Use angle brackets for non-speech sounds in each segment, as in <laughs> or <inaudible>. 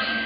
Yeah. <laughs>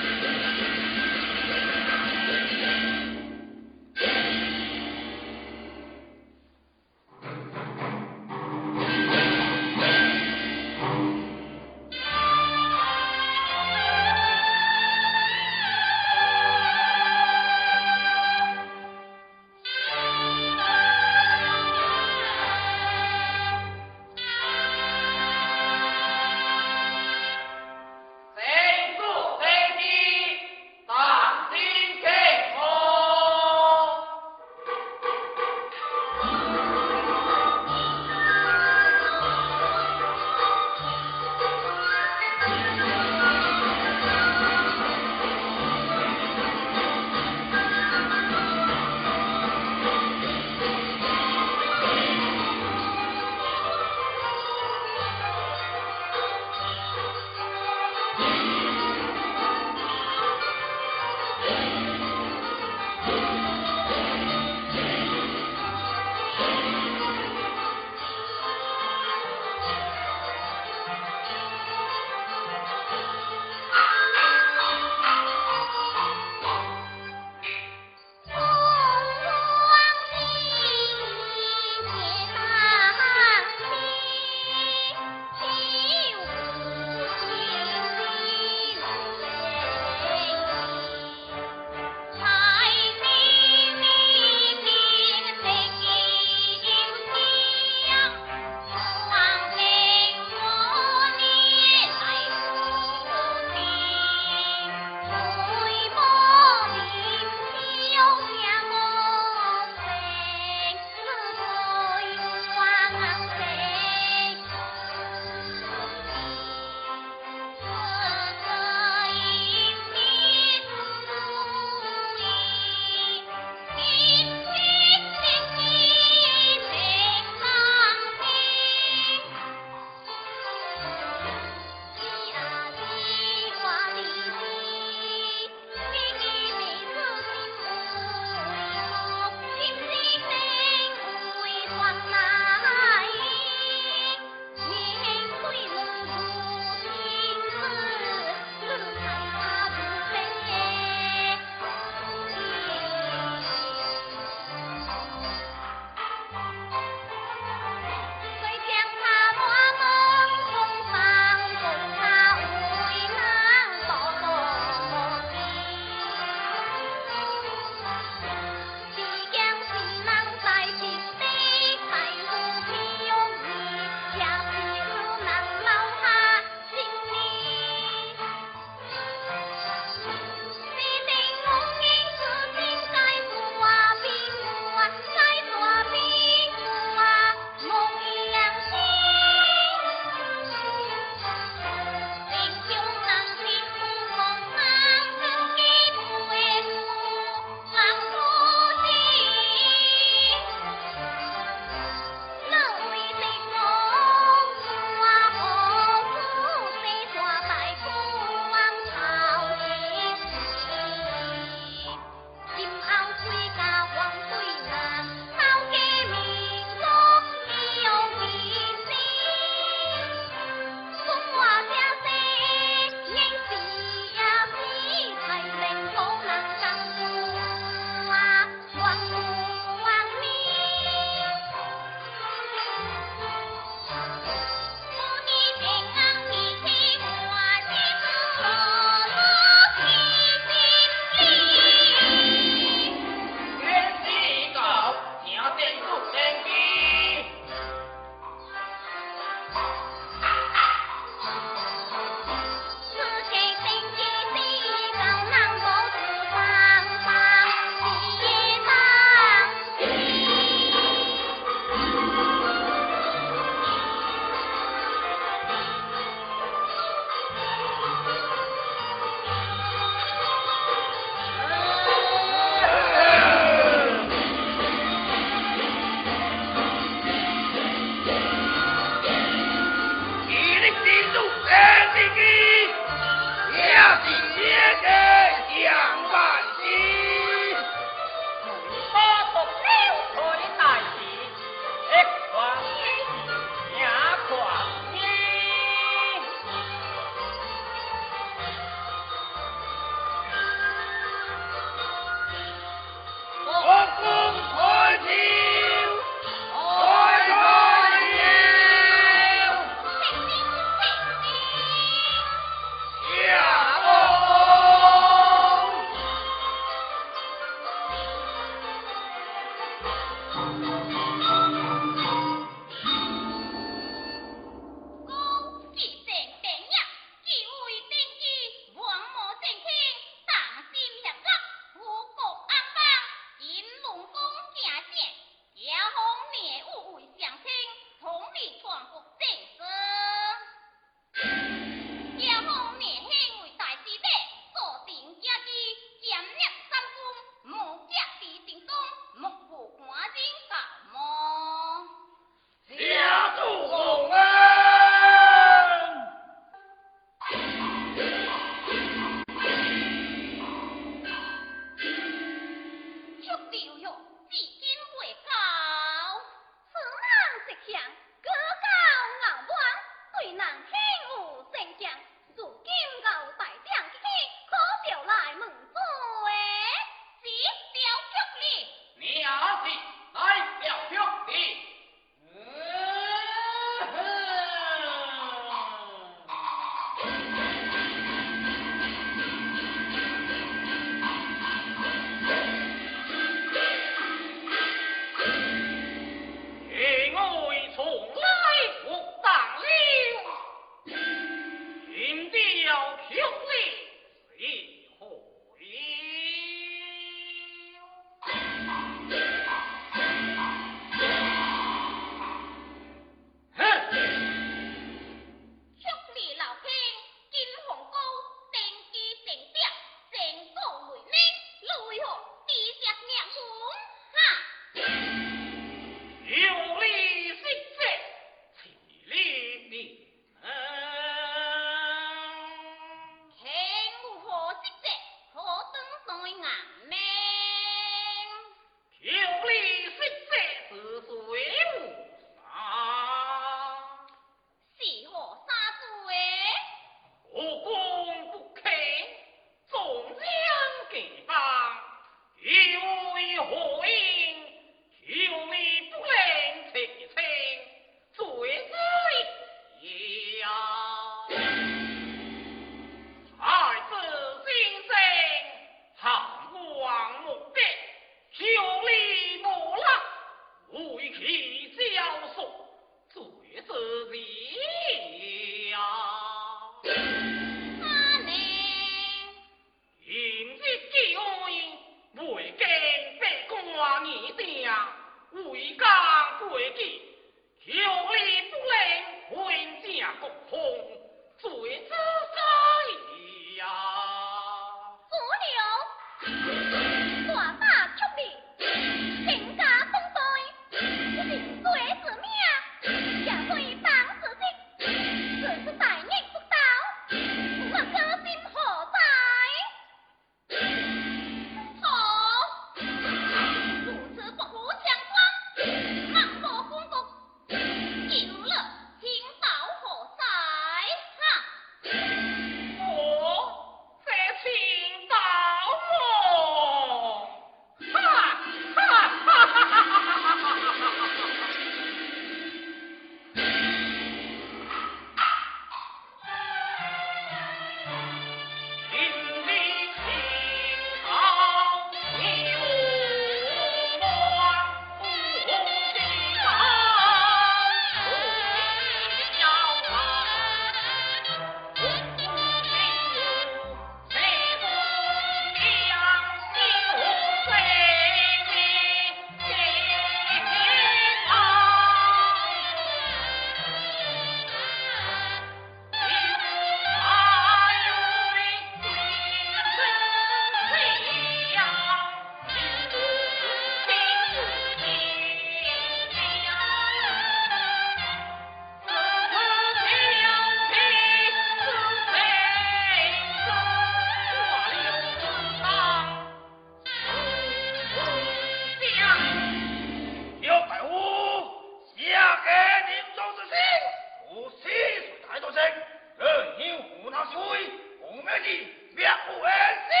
ali, vê!